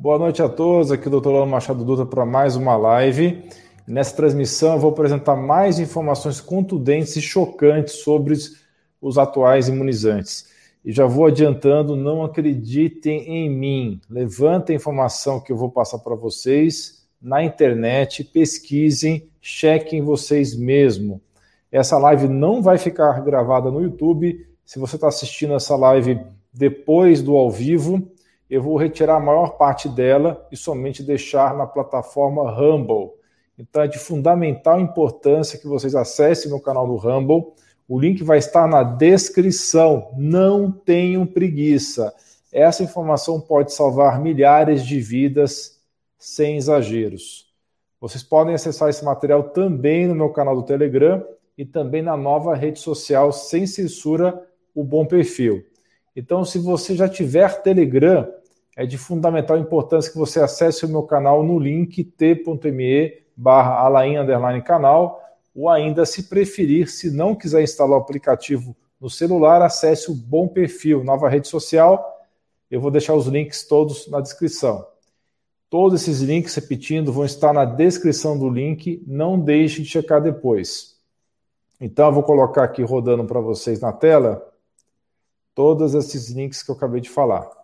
Boa noite a todos, aqui é o Dr. Lano Machado Dutra para mais uma live. Nessa transmissão eu vou apresentar mais informações contundentes e chocantes sobre os atuais imunizantes. E já vou adiantando, não acreditem em mim. Levantem a informação que eu vou passar para vocês na internet, pesquisem, chequem vocês mesmo. Essa live não vai ficar gravada no YouTube. Se você está assistindo essa live depois do ao vivo, eu vou retirar a maior parte dela e somente deixar na plataforma Rumble. Então é de fundamental importância que vocês acessem meu canal do Rumble. O link vai estar na descrição. Não tenham preguiça. Essa informação pode salvar milhares de vidas sem exageros. Vocês podem acessar esse material também no meu canal do Telegram e também na nova rede social sem censura, o Bom Perfil. Então, se você já tiver Telegram, é de fundamental importância que você acesse o meu canal no link t.me barra alain canal, ou ainda, se preferir, se não quiser instalar o aplicativo no celular, acesse o Bom Perfil, nova rede social. Eu vou deixar os links todos na descrição. Todos esses links, repetindo, vão estar na descrição do link. Não deixe de checar depois. Então, eu vou colocar aqui rodando para vocês na tela todos esses links que eu acabei de falar.